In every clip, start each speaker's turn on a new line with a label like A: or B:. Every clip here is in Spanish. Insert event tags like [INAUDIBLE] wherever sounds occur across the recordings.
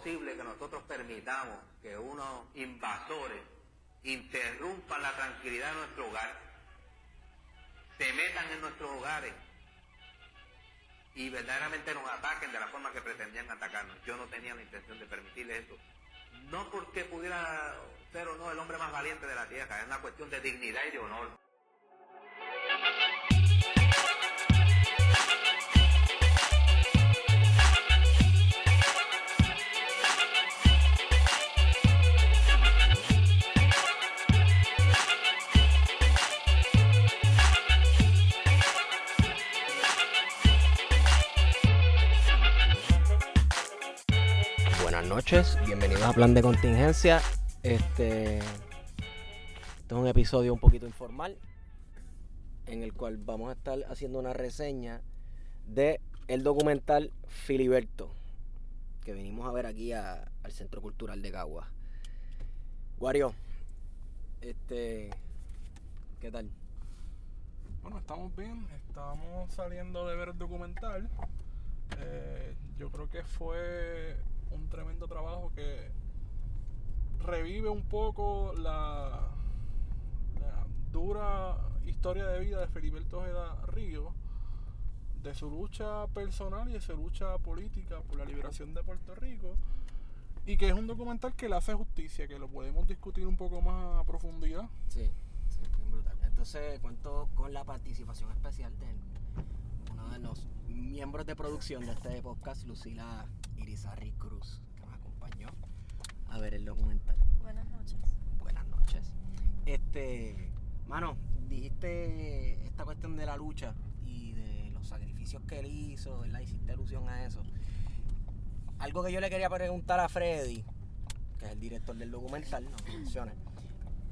A: posible que nosotros permitamos que unos invasores interrumpan la tranquilidad de nuestro hogar, se metan en nuestros hogares y verdaderamente nos ataquen de la forma que pretendían atacarnos. Yo no tenía la intención de permitirle eso. No porque pudiera ser o no el hombre más valiente de la tierra, es una cuestión de dignidad y de honor.
B: Bienvenidos a Plan de Contingencia. Este, este es un episodio un poquito informal en el cual vamos a estar haciendo una reseña de el documental Filiberto que venimos a ver aquí al Centro Cultural de Cagua. Guario, este, ¿qué tal?
C: Bueno, estamos bien, estamos saliendo de ver el documental. Eh, yo creo que fue un tremendo trabajo que revive un poco la, la dura historia de vida de Feliberto Ojeda Río, de su lucha personal y de su lucha política por la liberación de Puerto Rico. Y que es un documental que le hace justicia, que lo podemos discutir un poco más a profundidad.
B: Sí, sí, bien brutal. Entonces cuento con la participación especial de de los miembros de producción de este podcast, Lucila Irizarry Cruz, que nos acompañó a ver el documental.
D: Buenas noches.
B: Buenas noches. Este, mano, dijiste esta cuestión de la lucha y de los sacrificios que él hizo, ¿verdad? Hiciste alusión a eso. Algo que yo le quería preguntar a Freddy, que es el director del documental, no menciones.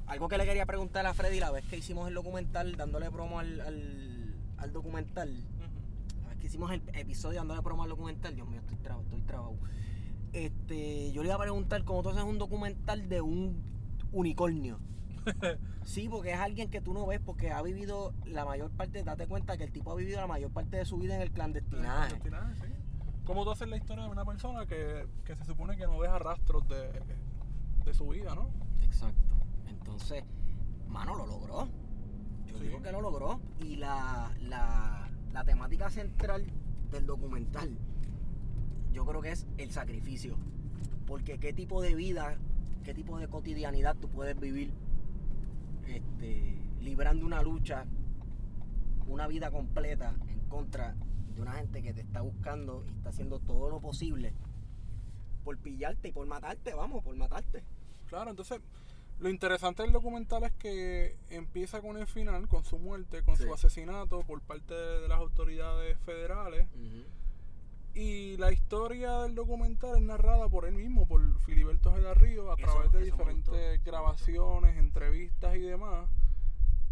B: Algo que le quería preguntar a Freddy la vez que hicimos el documental, dándole promo al, al, al documental, que hicimos el episodio dándole promo al documental, Dios mío, estoy trabado, estoy trabado. Este, yo le iba a preguntar cómo tú haces un documental de un unicornio. [LAUGHS] Sí, porque es alguien que tú no ves porque ha vivido la mayor parte, date cuenta que el tipo ha vivido la mayor parte de su vida en el clandestinaje.
C: Clandestinaje, sí. ¿Cómo tú haces la historia de una persona que, que se supone que no deja rastros de, de su vida, no?
B: Exacto. Entonces, mano, lo logró. Yo
C: Sí.
B: digo que lo logró. Y la, la, la temática central del documental, yo creo que es el sacrificio. Porque qué tipo de vida, qué tipo de cotidianidad tú puedes vivir este, librando una lucha, una vida completa en contra de una gente que te está buscando y está haciendo todo lo posible por pillarte y por matarte, vamos, por matarte.
C: Claro, entonces lo interesante del documental es que empieza con el final, con su muerte, con
B: Sí.
C: su asesinato por parte de las autoridades federales. Y la historia del documental es narrada por él mismo, por Filiberto Ojeda Río, a
B: Eso-
C: través de diferentes grabaciones, entrevistas y demás.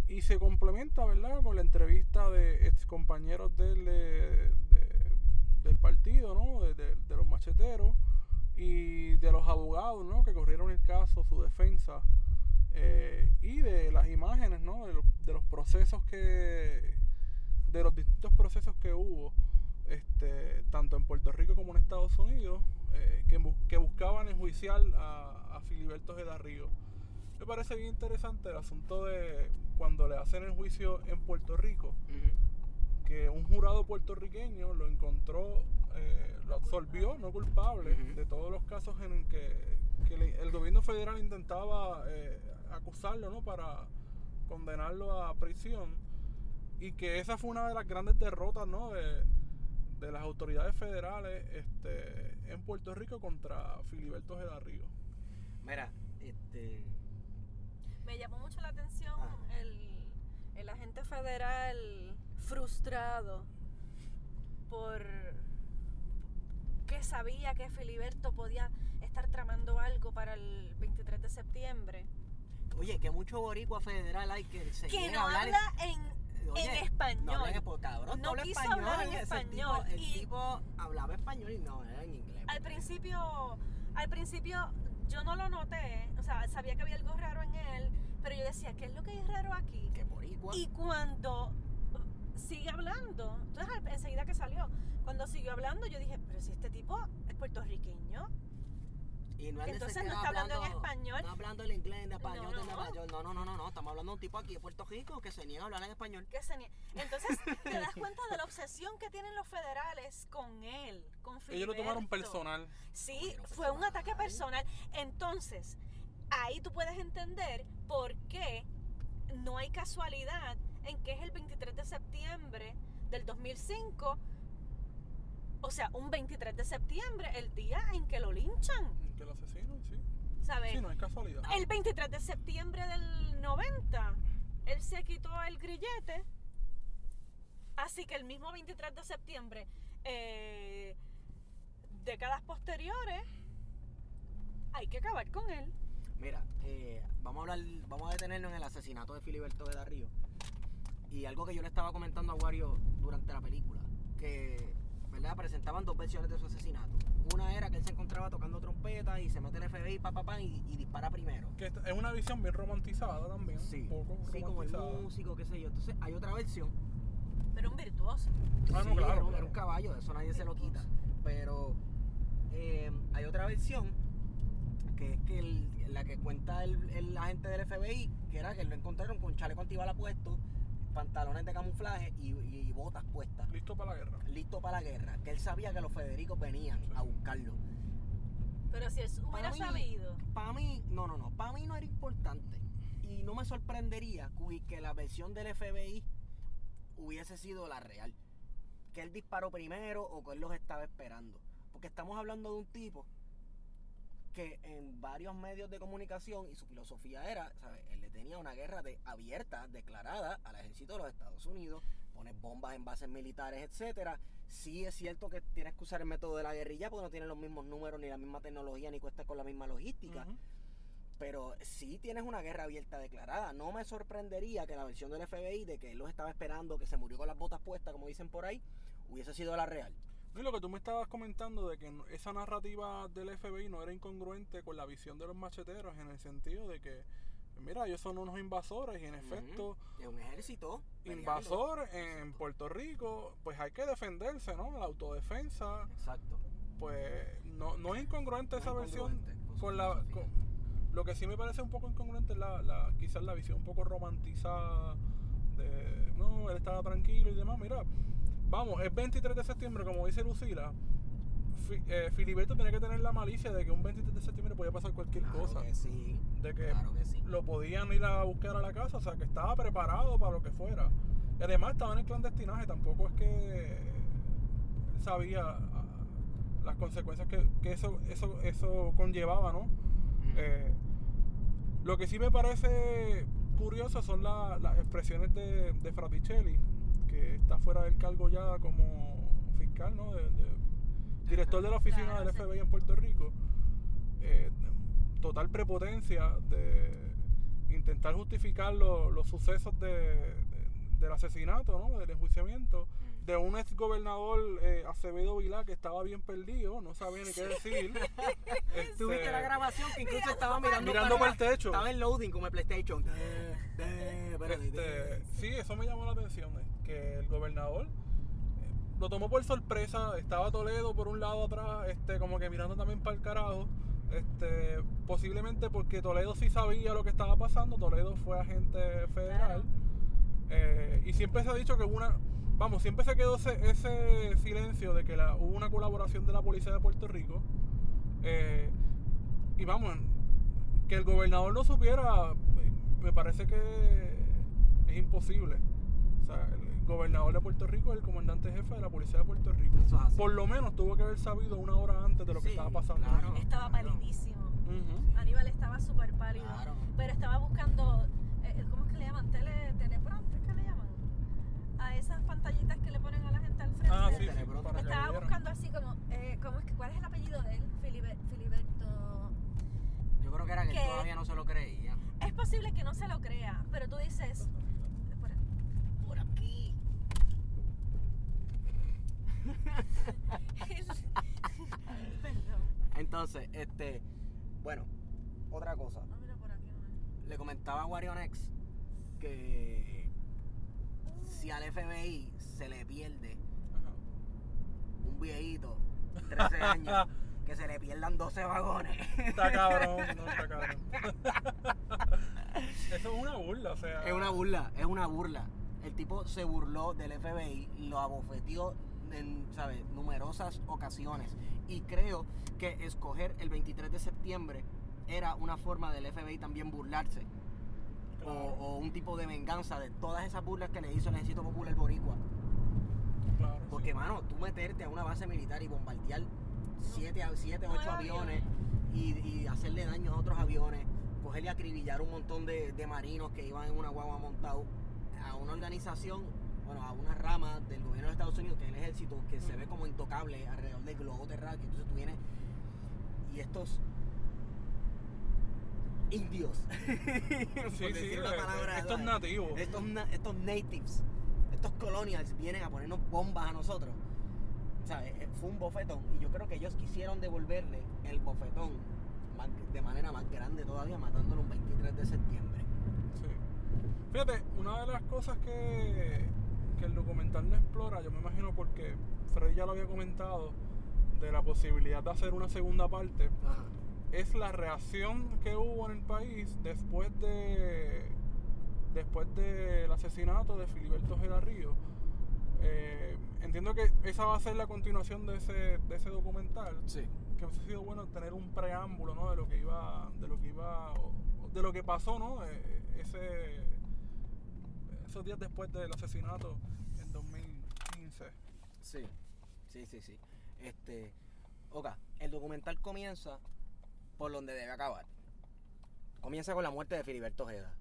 C: Y se complementa, ¿verdad?, con la entrevista de ex compañeros del, de- de- del partido, ¿no?, de los macheteros y de los abogados, ¿no?, que corrieron el caso, su defensa. Eh, y de las imágenes, ¿no?, de los, de los procesos que. de los distintos procesos que hubo este, tanto en Puerto Rico como en Estados Unidos, eh, que, que buscaban enjuiciar a, a Filiberto Ojeda Río. Me parece bien interesante el asunto de cuando le hacen el juicio en Puerto Rico, que un jurado puertorriqueño lo encontró, eh, lo absolvió no culpable de todos los casos en que, que le- el gobierno federal intentaba eh, acusarlo ¿no? para condenarlo a prisión y que esa fue una de las grandes derrotas ¿no? de, de las autoridades federales este, en Puerto Rico contra Filiberto Ojeda Río.
B: Mira, este.
D: Me llamó mucho la atención
B: Ah.
D: el, el agente federal frustrado por que sabía que Filiberto podía estar tramando algo para el 23 de septiembre.
B: Oye, que mucho boricua federal hay que se
D: Que no
B: hablar
D: habla en,
B: Oye,
D: en español.
B: No habla en español, cabrón.
D: No
B: habla
D: quiso
B: español.
D: hablar en español,
B: Tipo, el
D: y-
B: tipo hablaba español y no, era en inglés.
D: Al principio, al principio yo no lo noté, o sea, sabía que había algo raro en él, pero yo decía, ¿qué es lo que hay raro aquí?
B: Que boricua.
D: Y cuando uh, sigue hablando, entonces enseguida que salió, cuando siguió hablando yo dije, pero si este tipo es puertorriqueño,
B: Y no es
D: Entonces no está hablando en español.
B: No hablando el inglés, de español,
D: No,
B: de
D: no.
B: York. No, no, no, no, no. Estamos hablando de un tipo aquí de Puerto Rico que se niega a hablar en español.
D: que se nie- Entonces [LAUGHS] te das cuenta de la obsesión que tienen los federales con él, con
C: Ellos lo tomaron personal.
D: Sí, fue un ataque personal. Entonces, ahí tú puedes entender por qué no hay casualidad en que es el 23 de septiembre del 2005, o sea, un 23 de septiembre, el día en que lo linchan,
C: Que lo asesinan, sí.
D: ¿sabes?
C: Sí, no es casualidad.
D: El 23 de septiembre del 90, él se quitó el grillete. Así que el mismo 23 de septiembre, eh, décadas posteriores, hay que acabar con él.
B: Mira, eh, vamos a hablar, vamos a detenernos en el asesinato de Filiberto de Río. Y algo que yo le estaba comentando a Wario durante la película, que ¿verdad? presentaban dos versiones de su asesinato. Una era que él se encontraba tocando trompeta y se mete el FBI pa, pa, pa, y, y dispara primero.
C: Que es una visión bien romantizada también.
B: Sí,
C: un poco
B: sí, como el músico, qué sé yo. Entonces hay otra versión.
D: Pero un virtuoso.
C: Ah, no,
B: Sí,
C: claro,
B: era, un,
C: claro.
B: era un caballo, eso nadie se lo quita. Pero eh, hay otra versión que es que el- la que cuenta el, el agente del FBI, que era que lo encontraron con chaleco antibala puesto, pantalones de camuflaje y, y botas puestas,
C: Listo para la guerra.
B: listo para la guerra. Que él sabía que los Federicos venían
C: Sí.
B: a buscarlo.
D: Pero si él hubiera
B: mí-
D: sabido.
B: Para mí, no, no, no, para mí no era importante. Y no me sorprendería que- que la versión del FBI hubiese sido la real. Que él disparó primero o que él los estaba esperando. Porque estamos hablando de un tipo que en varios medios de comunicación y su filosofía era, ¿sabes? Él le tenía una guerra de, abierta, declarada al ejército de los Estados Unidos, pone bombas en bases militares, etcétera. Sí es cierto que tienes que usar el método de la guerrilla porque no tiene los mismos números, ni la misma tecnología, ni cuesta con la misma logística. Pero sí tienes una guerra abierta declarada. No me sorprendería que la versión del FBI de que él los estaba esperando, que se murió con las botas puestas, como dicen por ahí, hubiese sido la real.
C: Y lo que tú me estabas comentando de que esa narrativa del FBI no era incongruente con la visión de los macheteros en el sentido de que, mira, ellos son unos invasores y en efecto,
B: Es un ejército.
C: invasor en Puerto Rico, pues hay que defenderse, ¿no? La autodefensa,
B: Exacto.
C: pues no, no es incongruente
B: No
C: esa versión
B: incongruente con
C: la... con- lo que sí me parece un poco incongruente es la, la- quizás la visión un poco romantizada de, no, él estaba tranquilo y demás, mira, vamos, es 23 de septiembre, como dice Lucila, Fi- eh, Filiberto tenía que tener la malicia de que un 23 de septiembre podía pasar cualquier
B: Claro
C: cosa,
B: que sí.
C: de que
B: Claro que sí.
C: lo podían ir a buscar a la casa, o sea, que estaba preparado para lo que fuera. Y además estaba en el clandestinaje, tampoco es que él sabía ah, las consecuencias que, que eso, eso, eso conllevaba, ¿no? Eh, lo que sí me parece curioso son la- las expresiones de, de Fraticelli, que está fuera del cargo ya como fiscal, ¿no? De- de- director de la oficina
D: Claro,
C: del
D: sí.
C: FBI en Puerto Rico. Eh, total prepotencia de intentar justificar lo- los sucesos de- de- del asesinato, ¿no? Del enjuiciamiento de un ex gobernador eh, Acevedo Vilá que estaba bien perdido, no sabía ni qué decir. [LAUGHS] Este,
B: Tuviste la grabación que incluso estaba mirando,
C: Mirando
B: para
C: por el techo.
B: Estaba en loading como el PlayStation. De, de, espérate,
C: Este,
B: de.
C: sí, eso me llamó la atención, eh, que el gobernador eh, lo tomó por sorpresa, estaba Toledo por un lado atrás, este, como que mirando también para el carajo, este, posiblemente porque Toledo sí sabía lo que estaba pasando, Toledo fue agente federal,
D: Claro.
C: eh, y siempre se ha dicho que hubo una, vamos, siempre se quedó ese, ese silencio de que la, hubo una colaboración de la policía de Puerto Rico, eh, y vamos, que el gobernador no supiera, me parece que es imposible. O sea, gobernador de Puerto Rico es el comandante jefe de la policía de Puerto Rico.
B: Eso.
C: Por lo menos tuvo que haber sabido una hora antes de lo que estaba pasando.
B: claro.
D: Estaba
B: claro.
D: palidísimo.
C: Ujú.
D: Aníbal estaba súper pálido.
B: Claro.
D: Pero estaba buscando, eh, ¿cómo es que le llaman? Tele, teleprompter, ¿qué le llaman? A esas pantallitas que le ponen a la gente al frente.
C: Ah, sí, sí,
D: Estaba buscando así como, eh, ¿cómo es que, ¿cuál es el apellido de él? Filibe- Filiberto.
B: Yo creo que era que todavía no se lo creía.
D: Es posible que no se lo crea, pero tú dices, por, por aquí. Perdón. [LAUGHS]
B: Entonces, este, bueno, otra cosa.
D: No, mira por aquí. no.
B: Le comentaba a Warionex que si al FBI se le pierde
C: Ajá.
B: un viejito, 13 años, [LAUGHS] que se le pierdan 12 vagones.
C: Está cabrón, no está cabrón. [LAUGHS] Eso es una burla, o sea.
B: Es una burla, es una burla. El tipo se burló del FBI, lo abofeteó en ¿sabes? numerosas ocasiones. Y creo que escoger el 23 de septiembre era una forma del FBI también burlarse. O,
C: Claro.
B: o un tipo de venganza de todas esas burlas que le hizo el ejército popular boricua.
C: Claro, sí.
B: Porque, mano, tú meterte a una base militar y bombardear 7, 7
D: Nueve
B: 8 aviones y, y hacerle daño a otros aviones, coger y acribillar un montón de, de marinos que iban en una guagua montado a una organización, bueno, a una rama del gobierno de Estados Unidos, que es el ejército, que se ve como intocable alrededor del globo terráqueo. Entonces tú vienes y estos indios, [LAUGHS] por
C: Sí, sí,
B: una
C: eh,
B: palabra,
C: estos
B: ¿sabes?
C: nativos.
B: estos, estos natives, estos colonials vienen a ponernos bombas a nosotros. ¿Sabes? Eh, Fue un bofetón. Y yo creo que ellos quisieron devolverle el bofetón de manera más grande todavía, matándolo un 23 de septiembre.
C: Sí. Fíjate, una de las cosas que, que el documental no explora, yo me imagino porque Freddy ya lo había comentado, de la posibilidad de hacer una segunda parte, es la reacción que hubo en el país después de después del asesinato de Filiberto Gedarrío. Eh, entiendo que esa va a ser la continuación de ese, de ese documental.
B: Sí.
C: Que hubiese sido bueno tener un preámbulo ¿no? de lo que iba, de lo que iba, de lo que pasó, ¿no? Eh, ese, esos días después del asesinato en 2015.
B: Sí, sí, sí, sí. Este, Oka, el documental comienza por donde debe acabar. Comienza con la muerte de Filiberto Ojeda.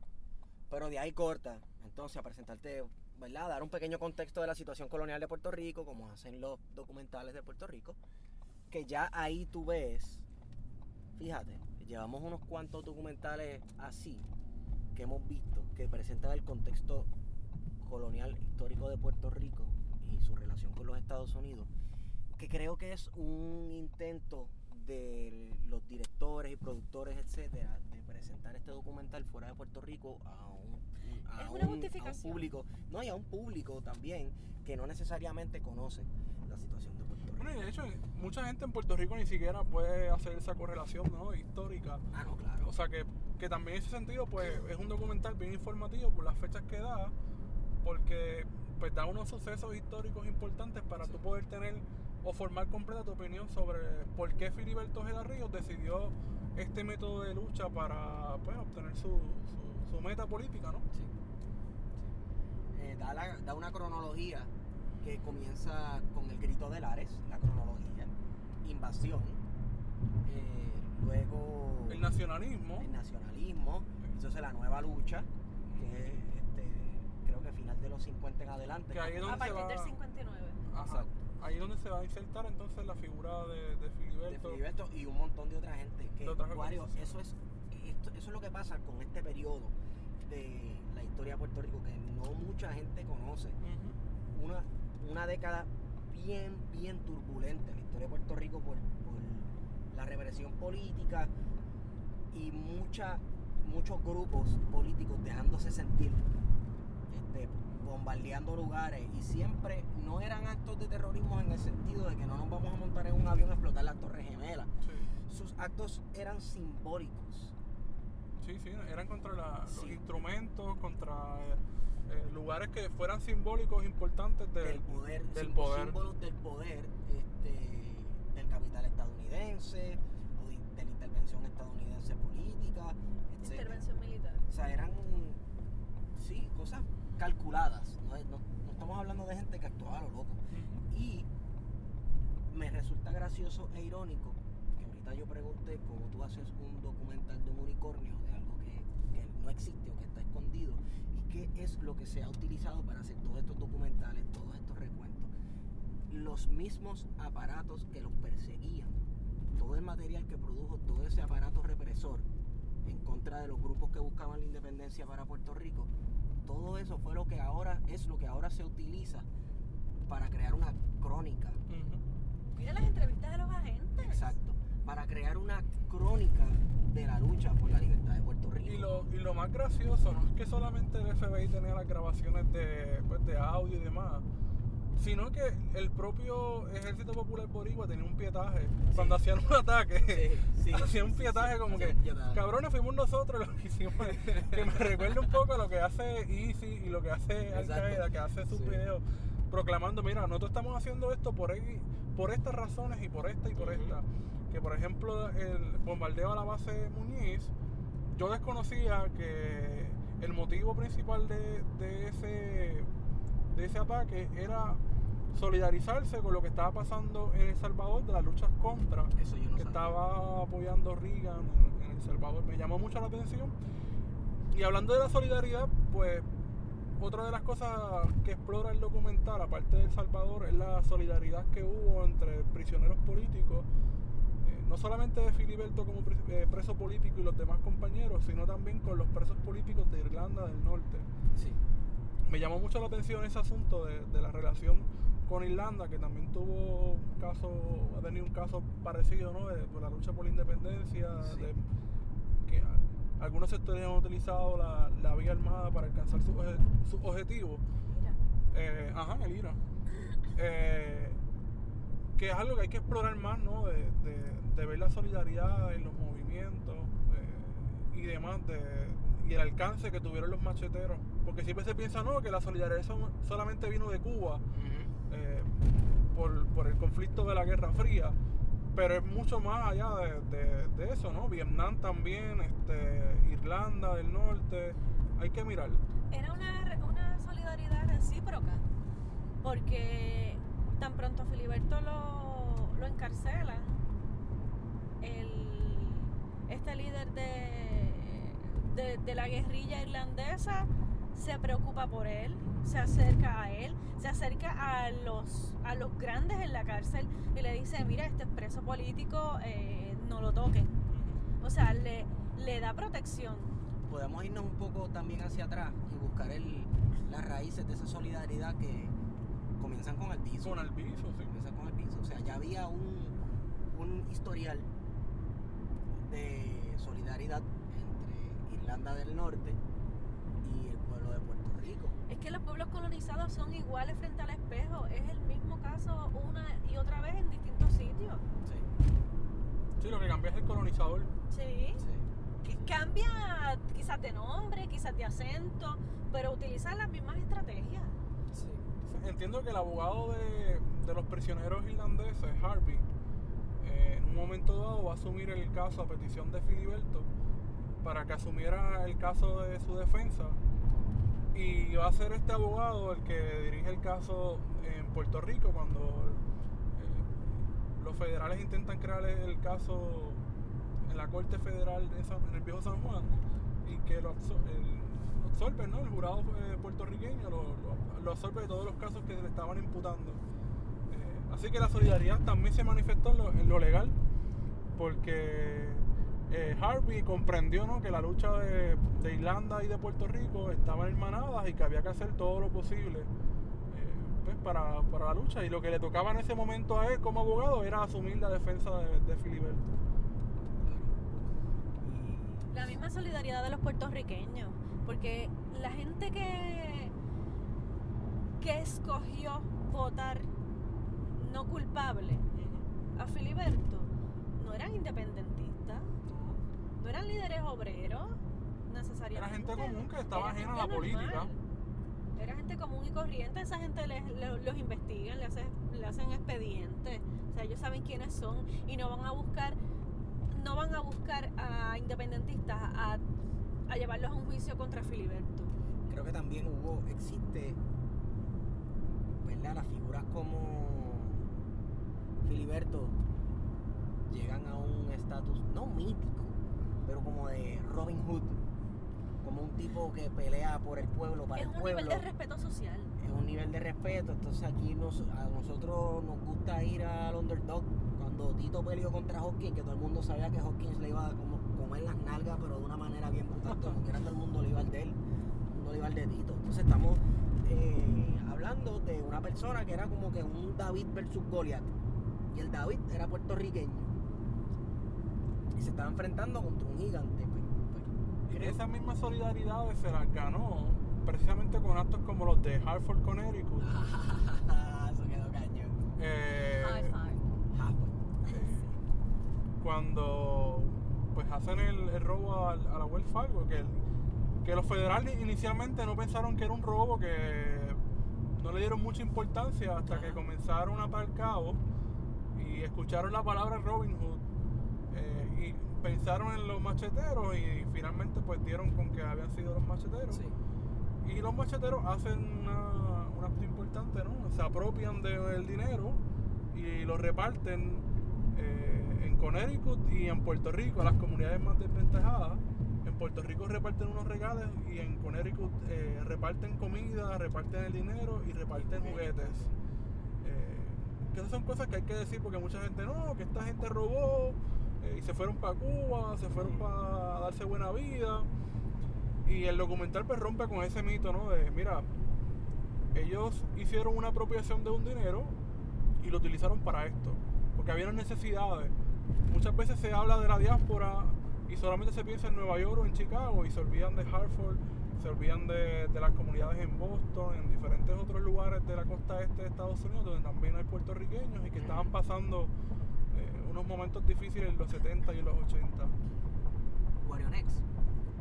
B: Pero de ahí corta, entonces, a presentarte, ¿verdad? Dar un pequeño contexto de la situación colonial de Puerto Rico, como hacen los documentales de Puerto Rico. Que ya ahí tú ves, fíjate, llevamos unos cuantos documentales así que hemos visto que presentan el contexto colonial histórico de Puerto Rico y su relación con los Estados Unidos, que creo que es un intento de los directores y productores, etcétera, de presentar este documental fuera de Puerto Rico a un, a
D: Es
B: un-
D: una
B: a un público, no, y a un público también que no necesariamente conoce la situación de Puerto Rico.
C: Bueno, y de hecho, mucha gente en Puerto Rico ni siquiera puede hacer esa correlación ¿no? histórica.
B: Ah, no, claro.
C: O sea que, que también en ese sentido, pues es un documental bien informativo por las fechas que da, porque pues da unos sucesos históricos importantes para tú poder tener o formar completa tu opinión sobre por qué Filiberto Ojeda Ríos decidió este método de lucha para pues, obtener su, su, su meta política, ¿no?
B: Sí. sí. Eh, da, la- da una cronología que comienza con el grito de Lares, la cronología, invasión, eh, luego
C: El nacionalismo,
B: el nacionalismo, entonces la nueva lucha, que es este, creo que final de los 50 en adelante.
C: Que ahí es
D: A
C: donde se
D: partir
C: va-
D: del 59.
C: ajá,
B: Exacto.
C: ahí es donde se va a insertar entonces la figura de, de
B: de
C: Filiberto.
B: Y un montón de otra gente que
C: De otras
B: Wario, eso es esto- eso es lo que pasa con este periodo de la historia de Puerto Rico que no mucha gente conoce una, una década bien bien turbulenta en la historia de Puerto Rico por, por la represión política y mucha muchos grupos políticos dejándose sentir este, bombardeando lugares y siempre no eran actos de terrorismo en el sentido de que no nos vamos a montar en un avión a explotar las torres gemelas.
C: Sí.
B: Sus actos eran simbólicos.
C: Sí, sí, eran contra la- los instrumentos, contra eh, eh, lugares que fueran simbólicos importantes del,
B: del poder,
C: del
B: sim-
C: poder.
B: símbolos del poder este, del capital estadounidense o de, de la intervención estadounidense política, etc.
D: Intervención militar.
B: O sea, eran, sí, cosas calculadas. No, es- no- no estamos hablando de gente que actuaba a lo loco. Y me resulta gracioso e irónico que ahorita yo pregunté cómo tú haces un documental de un unicornio, de algo que, que no existe o que está escondido, y qué es lo que se ha utilizado para hacer todos estos documentales, todos estos recuentos. Los mismos aparatos que los perseguían, todo el material que produjo todo ese aparato represor en contra de los grupos que buscaban la independencia para Puerto Rico, todo eso fue lo que ahora es lo que ahora se utiliza para crear una crónica.
C: Ujú.
D: Mira las entrevistas de los agentes.
B: Exacto. Para crear una crónica de la lucha por la libertad de Puerto Rico.
C: Y lo, y lo más gracioso no es que solamente el FBI tenía las grabaciones de, pues, de audio y demás. Sino que el propio Ejército Popular Boricua tenía un pietaje. Cuando hacían un ataque,
B: Sí, sí, [LAUGHS]
C: hacían un pietaje como que, cabrones, fuimos nosotros los que hicimos. [LAUGHS] que me recuerda un poco a lo que hace Easy y lo que hace Al. Qaeda, que hace sus videos proclamando, mira, nosotros estamos haciendo esto por, ahí- por estas razones y por esta y por esta. Que por ejemplo el bombardeo a la base Muñiz, yo desconocía que el motivo principal de, de ese, de ese ataque era solidarizarse con lo que estaba pasando en El Salvador de las luchas contra
B: Eso yo no
C: que
B: sabía.
C: estaba apoyando Reagan en, en El Salvador. Me llamó mucho la atención. Y hablando de la solidaridad, pues otra de las cosas que explora el documental, aparte de El Salvador, es la solidaridad que hubo entre prisioneros políticos, eh, no solamente de Filiberto como pri- eh, preso político y los demás compañeros, sino también con los presos políticos de Irlanda del Norte.
B: Sí.
C: Me llamó mucho la atención ese asunto de, de la relación con Irlanda, que también tuvo un caso, ha tenido un caso parecido, ¿no? De, por la lucha por la independencia,
B: Sí.
C: de que a- algunos sectores han utilizado la, la vía armada para alcanzar sus sus objetivos. Eh, ajá, el IRA. Eh, que es algo que hay que explorar más, ¿no? De, de- de ver la solidaridad en los movimientos eh, y demás, de, y el alcance que tuvieron los macheteros. Porque siempre se piensa, no, que la solidaridad so- solamente vino de Cuba
B: Ujú.
C: Eh, por, por el conflicto de la Guerra Fría. Pero es mucho más allá de, de- eso, ¿no? Vietnam también, este, Irlanda del Norte. Hay que mirar.
D: era una, una solidaridad recíproca, porque tan pronto Filiberto lo, lo encarcelan, el, este líder de, de, de la guerrilla irlandesa se preocupa por él, se acerca a él, se acerca a los, a los grandes en la cárcel y le dice, mira, este es preso político, eh, no lo toquen. O sea, le, le da protección.
B: Podemos irnos un poco también hacia atrás y buscar el, las raíces de esa solidaridad que comienzan con Albizu.
C: Con Albizu, sí.
B: Comienzan con Albizu. O sea, ya había un, un historial de solidaridad entre Irlanda del Norte y el pueblo de Puerto Rico.
D: Es que los pueblos colonizados son iguales frente al espejo. Es el mismo caso una y otra vez en distintos sitios.
B: Sí,
C: Sí, lo que cambia es el colonizador.
D: Sí.
B: sí.
D: Que cambia quizás de nombre, quizás de acento, pero utilizan las mismas estrategias.
B: sí.
C: Entiendo que el abogado de, de los prisioneros irlandeses, Harvey, eh, en un momento dado va a asumir el caso a petición de Filiberto para que asumiera el caso de su defensa. Y va a ser este abogado el que dirige el caso en Puerto Rico cuando eh, los federales intentan crear el caso en la Corte Federal en, el viejo San Juan y que lo, absor- el- absorbe, ¿no? El jurado eh, puertorriqueño lo absorbe de todos los casos que le estaban imputando. Eh, así que la solidaridad también se manifestó en lo, en lo legal, porque eh, Harvey comprendió ¿no? que la lucha de, de Irlanda y de Puerto Rico estaban hermanadas y que había que hacer todo lo posible eh, pues, para, para la lucha. Y lo que le tocaba en ese momento a él como abogado era asumir la defensa de, de Filiberto.
D: La misma solidaridad de los puertorriqueños, porque la gente que, que escogió votar no culpable a Filiberto no eran independentistas, no eran líderes obreros necesariamente.
C: Era gente común que estaba ajena a la política.
D: Era gente común y corriente, esa gente les- le- los investigan, le hacen, le hacen expedientes, o sea, ellos saben quiénes son y no van a buscar, no van a buscar a independentistas a, a llevarlos a un juicio contra Filiberto.
B: creo que también hubo, existe, ¿verdad? Las figuras como Filiberto llegan a un estatus, no mítico, pero como de Robin Hood, como un tipo que pelea por el pueblo, para
D: Es
B: el
D: un
B: pueblo.
D: nivel de respeto social.
B: es un nivel de respeto. Entonces aquí nos, a nosotros nos gusta ir al underdog. Cuando Tito peleó contra Hopkins, que todo el mundo sabía que Hopkins le iba a como comer las nalgas, pero de una manera bien brutal, como quiera todo el mundo le iba al de él, todo el mundo le iba al de Tito. Entonces estamos eh, hablando de una persona que era como que un David versus Goliath. Y el David era puertorriqueño. Y se estaba enfrentando contra un gigante. pues, pues,
C: Y esas mismas solidaridades se las ganó precisamente con actos como los de Hartford, Connecticut, [LAUGHS]
B: Ah,
C: Eh,
D: High five.
B: Ah, pues.
C: eh, cuando pues hacen el, el robo al- a, la Wells Fargo, que, el- que los federales inicialmente no pensaron que era un robo, que no le dieron mucha importancia hasta que comenzaron a cabo y escucharon la palabra Robin Hood eh, pensaron en los macheteros y finalmente pues dieron con que habían sido los macheteros.
B: Sí.
C: Y los macheteros hacen una, un acto importante, ¿no? Se apropian del dinero y lo reparten eh, en Connecticut y en Puerto Rico, a las comunidades más desventajadas. En Puerto Rico reparten unos regalos y en Connecticut eh, reparten comida, reparten el dinero y reparten juguetes. Eh, que esas son cosas que hay que decir porque mucha gente no, que esta gente robó fueron para Cuba, se fueron para darse buena vida. Y el documental pues rompe con ese mito, ¿no? De, mira, ellos hicieron una apropiación de un dinero y lo utilizaron para esto, porque había necesidades. Muchas veces se habla de la diáspora y solamente se piensa en Nueva York o en Chicago y se olvidan de Hartford, se olvidan de, de las comunidades en Boston, en diferentes otros lugares de la costa este de Estados Unidos, donde también hay puertorriqueños y que estaban pasando unos momentos difíciles en los 70 y en los 80.
B: Guarionex,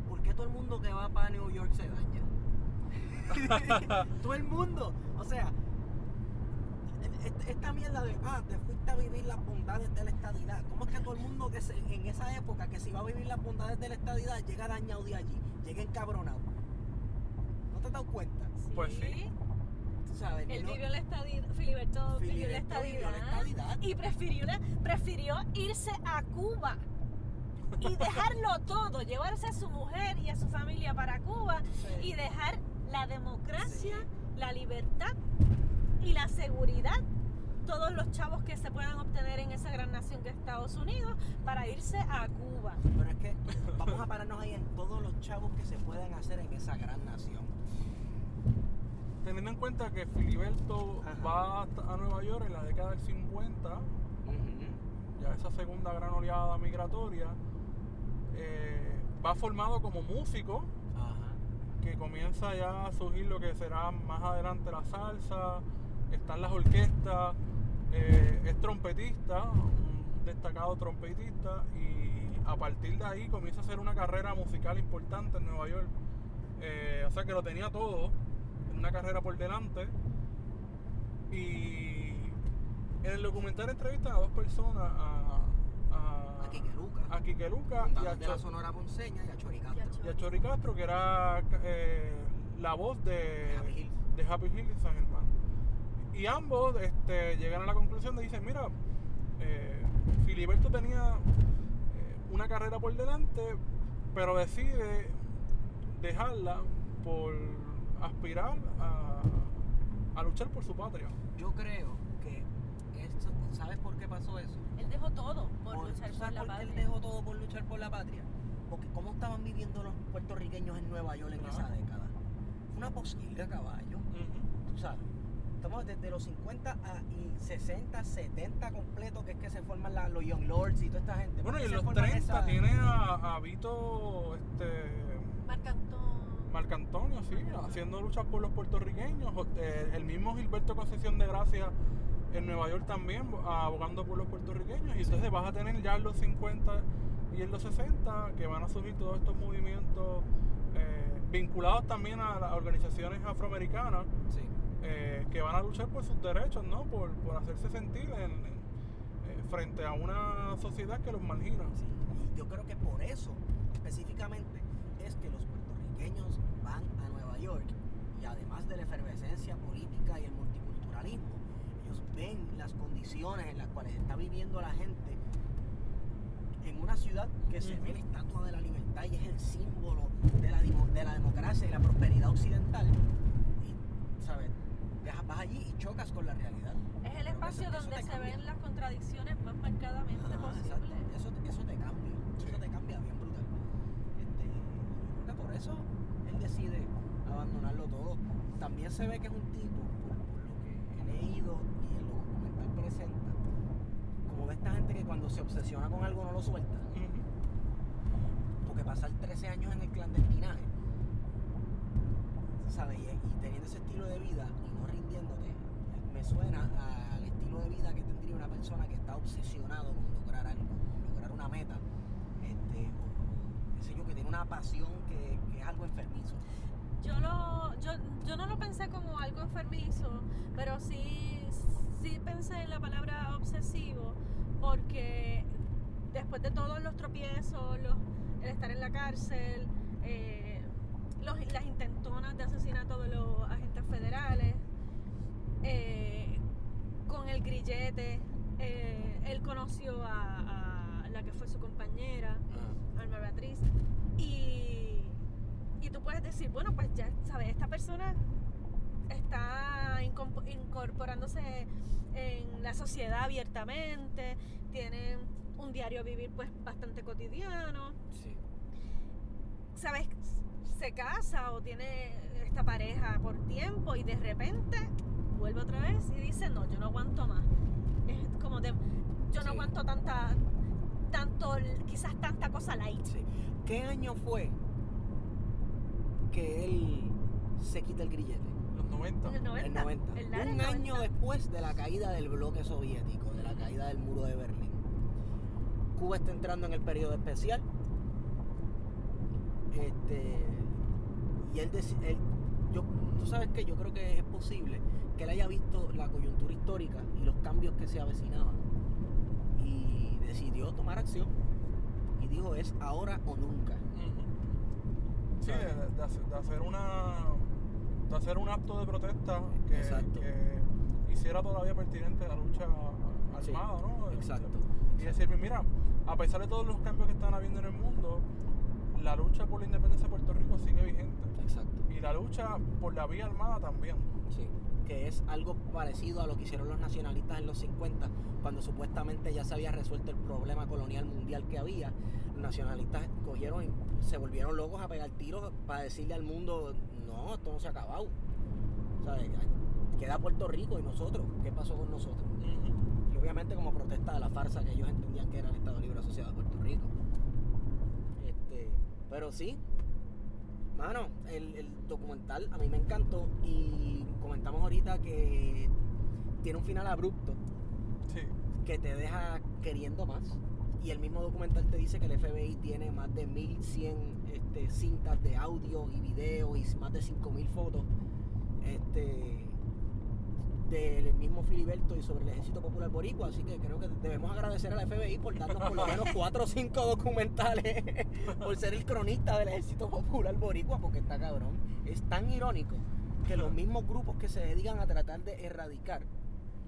B: ¿por qué todo el mundo que va para New York se daña? [LAUGHS] todo el mundo. O sea, est- esta mierda de, ah, te fuiste a vivir las bondades de la estadidad. ¿Cómo es que todo el mundo que se- en esa época que se iba a vivir las bondades de la estadidad llega dañado de allí? Llega encabronado. ¿No te has dado cuenta?
C: Pues sí.
B: Sabes,
D: Él
B: no-
D: vivió la estadidad, Filiberto vivió la
B: Filiberto vivió la
D: estadidad y prefirió, prefirió irse a Cuba y [LAUGHS] dejarlo todo, llevarse a su mujer y a su familia para Cuba
B: Sí.
D: y dejar la democracia,
B: Sí.
D: la libertad y la seguridad, todos los chavos que se puedan obtener en esa gran nación que es Estados Unidos, para irse a Cuba.
B: Pero es que vamos a pararnos ahí en todos los chavos que se pueden hacer en esa gran nación.
C: Teniendo en cuenta que Filiberto
B: Ajá.
C: va a Nueva York en la década del 50, ya esa segunda gran oleada migratoria, eh, va formado como músico,
B: Ajá.
C: que comienza ya a surgir lo que será más adelante la salsa, están las orquestas, eh, es trompetista, un destacado trompetista, y a partir de ahí comienza a hacer una carrera musical importante en Nueva York. Eh, o sea que lo tenía todo, una carrera por delante. Y en el documental entrevistan a dos personas, a, a,
B: A Quique Luca.
C: a Quique Luca y
B: Fundador
C: a
B: de la Sonora Ponceña y a Chori Castro.
D: Y a Chori.
C: y a Chori Castro, que era eh, la voz de,
B: De Happy Hill.
C: de Happy Hill y San Germán. Y ambos este, llegan a la conclusión de dicen, mira, eh, Filiberto tenía eh, una carrera por delante, pero decide dejarla por aspirar a, a luchar por su patria.
B: Yo creo que esto, ¿sabes por qué pasó eso?
D: Él dejó todo por
B: Por-
D: luchar
B: ¿tú
D: por
B: sabes
D: la
B: por qué él
D: patria.
B: dejó todo por luchar por la patria? Porque cómo estaban viviendo los puertorriqueños en Nueva York en
C: Claro.
B: esa década. Una posquilga caballo, tú sabes. Estamos desde los 50 a y 60, 70 completos, que es que se forman la- los Young Lords y toda esta gente.
C: Bueno,
B: ¿Por
C: y en los
B: forman
C: 30
B: esa-
C: tiene a, a Vito este,
D: Marc Antón.
C: Marc Antonio, sí, haciendo luchas por los puertorriqueños. eh, el mismo Gilberto Concesión de Gracia en Nueva York también, abogando por los puertorriqueños. Y entonces vas a tener ya en los 50 y en los 60 que van a surgir todos estos movimientos eh, vinculados también a las organizaciones afroamericanas
B: Sí.
C: eh, que van a luchar por sus derechos, ¿no? Por, por hacerse sentir en- en- eh, frente a una sociedad que los margina.
B: Sí, y yo creo que por eso, específicamente, es que los puertorriqueños van a Nueva York y además de la efervescencia política y el multiculturalismo, ellos ven las condiciones en las cuales está viviendo la gente en una ciudad que se ve la estatua de la libertad y es el símbolo de la, de la democracia y la prosperidad occidental. Y, ¿sabes? Vas allí y chocas con la realidad.
D: Es el espacio
B: eso- eso
D: donde
B: te
D: se
B: cambia.
D: ven las contradicciones más marcadamente posibles.
B: exacto. Eso, eso te cambia, eso te cambia bien brutal. Este, yo creo que por eso él decide abandonarlo todo. También se ve que es un tipo, por, por lo que he leído presenta, como ve esta gente que cuando se obsesiona con algo no lo suelta. Porque pasar 13 años en el clandestinaje, ¿sabes? Y, y teniendo ese estilo de vida y no rindiéndote, me suena al estilo estilo de vida que tendría una persona que está obsesionado con lograr algo, con lograr una meta, este, o qué sé yo, que tiene una pasión que, que es algo enfermizo.
D: Yo, lo, yo, yo no lo pensé como algo enfermizo, pero sí, sí pensé en la palabra obsesivo, porque después de todos los tropiezos, los, el estar en la cárcel, eh, los- las intentonas de asesinato de los agentes federales, eh, con el grillete, eh, él conoció a, a la que fue su compañera, Alma Beatriz, y, y tú puedes decir, bueno, pues ya, ¿sabes? Esta persona está incorporándose en la sociedad abiertamente, tiene un diario vivir pues bastante cotidiano,
B: Sí.
D: ¿sabes? Se casa o tiene esta pareja por tiempo y de repente vuelve otra vez y dice, no, yo no aguanto más. Es como de, yo no aguanto tanta, tanto, quizás tanta cosa light.
B: Sí. ¿Qué año fue que él se quita el grillete?
C: Los 90.
D: En el 90.
B: El 90.
D: El Lara
B: Un año
D: 90.
B: después de la caída del bloque soviético, de la caída del muro de Berlín. Cuba está entrando en el periodo especial. Este, y él, él- yo, tú sabes que yo creo que es posible que él haya visto la coyuntura histórica y los cambios que se avecinaban y decidió tomar acción y dijo es ahora o nunca.
C: Sí, de hacer una de hacer un acto de protesta que, hiciera todavía pertinente la lucha
B: Sí,
C: armada, ¿no?
B: exacto.
C: Y decir, mira, a pesar de todos los cambios que están habiendo en el mundo, la lucha por la independencia de Puerto Rico sigue vigente.
B: Exacto.
C: Y la lucha por la vía armada también.
B: Sí, que es algo parecido a lo que hicieron los nacionalistas en los 50, cuando supuestamente ya se había resuelto el problema colonial mundial que había. Los nacionalistas cogieron y se volvieron locos a pegar tiros para decirle al mundo, no, esto no se ha acabado. ¿Sabes? Queda Puerto Rico y nosotros, ¿qué pasó con nosotros? Y obviamente como protesta de la farsa que ellos entendían que era el Estado Libre Asociado de Puerto Rico. Este, pero sí, mano, el, el documental a mí me encantó y comentamos ahorita que tiene un final abrupto
C: Sí.
B: que te deja queriendo más. Y el mismo documental te dice que el FBI tiene más de 1100 este, cintas de audio y video y más de 5000 fotos este, del mismo Filiberto y sobre el Ejército Popular Boricua. Así que creo que debemos agradecer al FBI por darnos por lo [LAUGHS] menos 4 o 5 documentales [LAUGHS] por ser el cronista del Ejército Popular Boricua, porque está cabrón. Es tan irónico que los mismos grupos que se dedican a tratar de erradicar,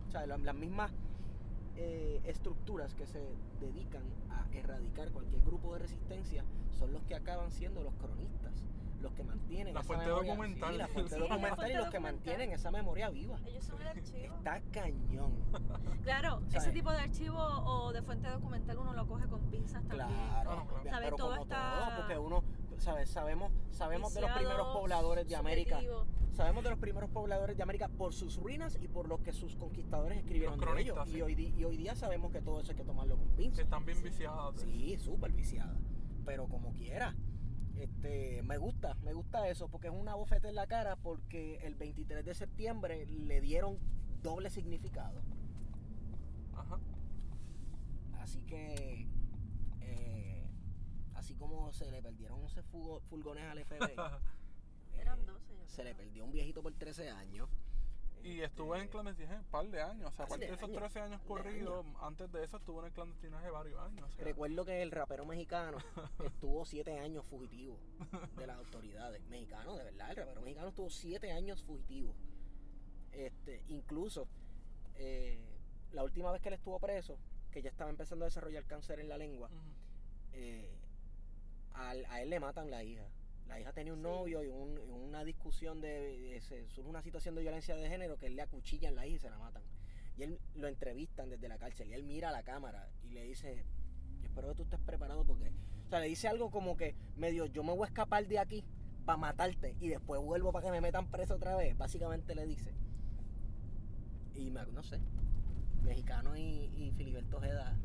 B: o sea, la- las mismas eh, estructuras que se dedican a erradicar cualquier grupo de resistencia son los que acaban siendo los cronistas, los que mantienen
C: La
B: esa
C: fuente
B: memoria,
C: documental.
B: sí, la fuente
C: Sí, la
B: documental y los que mantienen esa memoria viva.
D: Ellos son el archivo.
B: Está cañón. [LAUGHS]
D: Claro, ese tipo de archivo o de fuente documental uno lo coge con pinzas también.
B: Claro,
C: Claro, claro.
D: ¿Sabes?
B: pero
D: Todo
B: como
D: está
B: todo, porque uno, ¿sabes? Sabemos, sabemos de los primeros pobladores de América. Sabemos de los primeros pobladores de América por sus ruinas y por lo que sus conquistadores escribieron de ellos. Y,
C: sí.
B: hoy, y hoy día sabemos que todo eso hay que tomarlo con
C: Que
B: pinzas.
C: están bien
D: Sí.
C: viciadas.
B: Sí, súper viciada. Pero como quiera. Este, me gusta, me gusta eso, porque es una bofeta en la cara, porque el 23 de septiembre le dieron doble significado.
C: Ajá.
B: Así que, así como se le perdieron 11 fugo- furgones al FBI, [LAUGHS]
D: Eran
B: eh,
D: 12, yo
B: se le perdió un viejito por 13 años.
C: Y estuve en
B: Este,
C: clandestinaje un par de años. O sea,
B: Par
C: aparte
B: de
C: esos
B: años,
C: 13 años corridos, antes de eso estuve en el clandestinaje varios años. o sea,
B: Recuerdo que el rapero mexicano [LAUGHS] estuvo siete años fugitivo de las autoridades. Mexicano, de verdad, el rapero mexicano estuvo siete años fugitivo. Este, incluso eh, la última vez que él estuvo preso, que ya estaba empezando a desarrollar cáncer en la lengua, eh, al- a él le matan la hija. La hija tenía un
D: Sí.
B: novio y, un- y una discusión de, de- se surge una situación de violencia de género que él le acuchillan la hija y se la matan. Y él lo entrevistan desde la cárcel y él mira a la cámara y le dice, "Yo espero que tú estés preparado porque, o sea, le dice algo como que medio, yo me voy a escapar de aquí para matarte y después vuelvo para que me metan preso otra vez. Básicamente le dice. Y me, no sé, mexicano y, y Filiberto Ojeda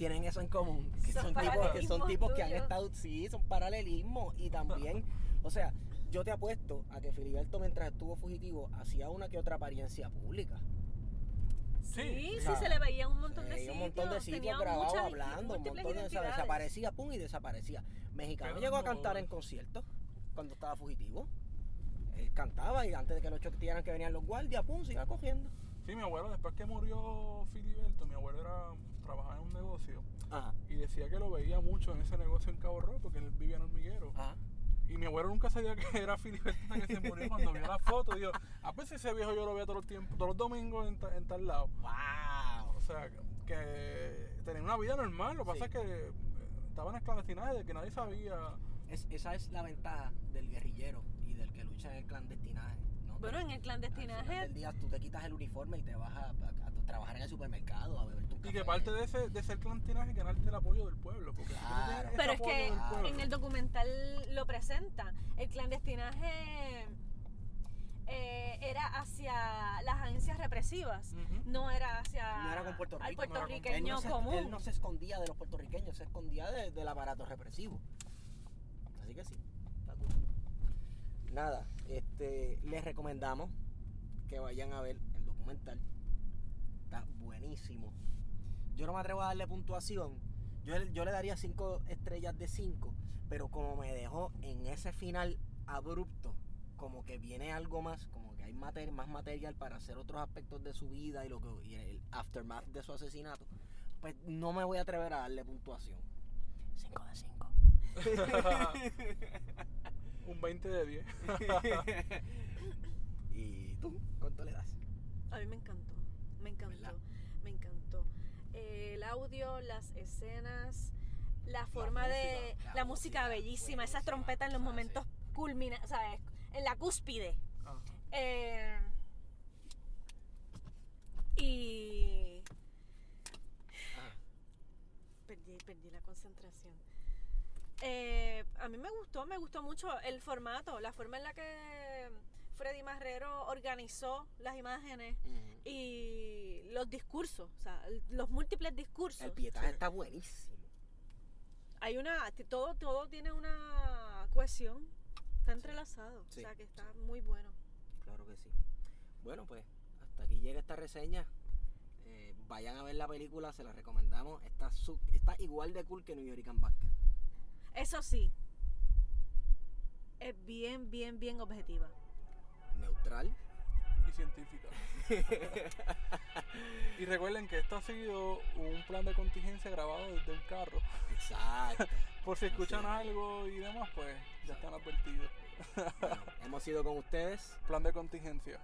B: tienen eso en común. Que
D: Son
B: son, tipos, que son tipos que han estado, sí, son paralelismos. Y también, o sea, yo te apuesto a que Filiberto mientras estuvo fugitivo hacía una que otra apariencia pública.
D: Sí, sí,
C: Sí.
D: se le veía un montón de
B: Sí,
D: sitios.
B: un montón de sitios grabados hablando, un montón de, o sea,
D: identidades.
B: desaparecía, pum, y desaparecía. Mexicano llegó a cantar en conciertos cuando estaba fugitivo. Él cantaba y antes de que lo choquearan que venían los guardias, pum, se iba cogiendo.
C: Sí, mi abuelo, después que murió Filiberto, mi abuelo era, trabajaba en un negocio
B: Ajá,
C: y decía que lo veía mucho en ese negocio en Cabo Rojo porque él vivía en hormiguero.
B: ajá.
C: Y mi abuelo nunca sabía que era Filiberto hasta que se murió cuando vio la foto. Dijo, ah, pues ese viejo yo lo veía todos los tiempos, todos los domingos en, ta- en tal lado.
B: ¡Wow!
C: O sea, que tenía una vida normal. Lo que
B: Sí.
C: pasa es que eh, estaban en clandestinaje de que nadie sabía.
B: Es, esa es la ventaja del guerrillero y del que lucha en el clandestinaje. ¿no?
D: Bueno, en el
B: Al
D: clandestinaje.
B: final del día tú te quitas el uniforme y te vas a, a- a trabajar en el supermercado, a beber tu
C: Y
B: café.
C: que parte de ese de ser clandestinaje ganarte el apoyo del pueblo. Porque no
B: Claro.
C: ese
D: Pero es que
C: pueblo-
D: en el documental lo presenta. El clandestinaje eh, era hacia las agencias represivas, no era hacia
B: No era con Puerto
D: al
B: Rico, no era con- él
D: puertorriqueño
B: no se,
D: común.
B: Él no se escondía de los puertorriqueños, se escondía de- del aparato represivo. Así que sí, está cool. Nada, este, les recomendamos que vayan a ver el documental. Está buenísimo. Yo no me atrevo a darle puntuación. Yo, le- yo le daría 5 estrellas de 5, pero como me dejó en ese final abrupto, como que viene algo más, como que hay mater- más material para hacer otros aspectos de su vida y, lo que, y el aftermath de su asesinato, pues no me voy a atrever a darle puntuación. 5 de 5. [LAUGHS]
C: Un 20 de 10. [LAUGHS]
B: ¿Y tú? ¿Cuánto le das?
D: A mí me encantó, me encantó,
B: ¿Verdad?
D: me encantó. Eh, el audio, las escenas, la forma de...
B: música,
D: La,
B: la
D: música bellísima, esas trompetas en los momentos culmina, ¿sabes? En la cúspide. Eh, y...
B: Ajá.
D: Perdí, perdí la concentración. Eh, a mí me gustó, me gustó mucho el formato, la forma en la que Freddy Marrero organizó las imágenes y los discursos, o sea, los múltiples discursos.
B: El pietaje
C: Sí.
B: está buenísimo.
D: Hay una, todo, todo tiene una cohesión, está entrelazado,
B: Sí,
D: o sea que está muy bueno.
B: Claro que sí. Bueno, pues hasta aquí llega esta reseña. Eh, vayan a ver la película, se la recomendamos. Está, su- está igual de cool que New York Basket.
D: Eso sí, es bien, bien, bien objetiva.
B: Neutral.
C: Y científica. [LAUGHS] y recuerden que esto ha sido un plan de contingencia grabado desde un carro.
B: Exacto. [LAUGHS]
C: Por si escuchan
B: es.
C: algo y demás, pues ya están advertidos.
B: Bueno, hemos ido con ustedes.
C: Plan de contingencia.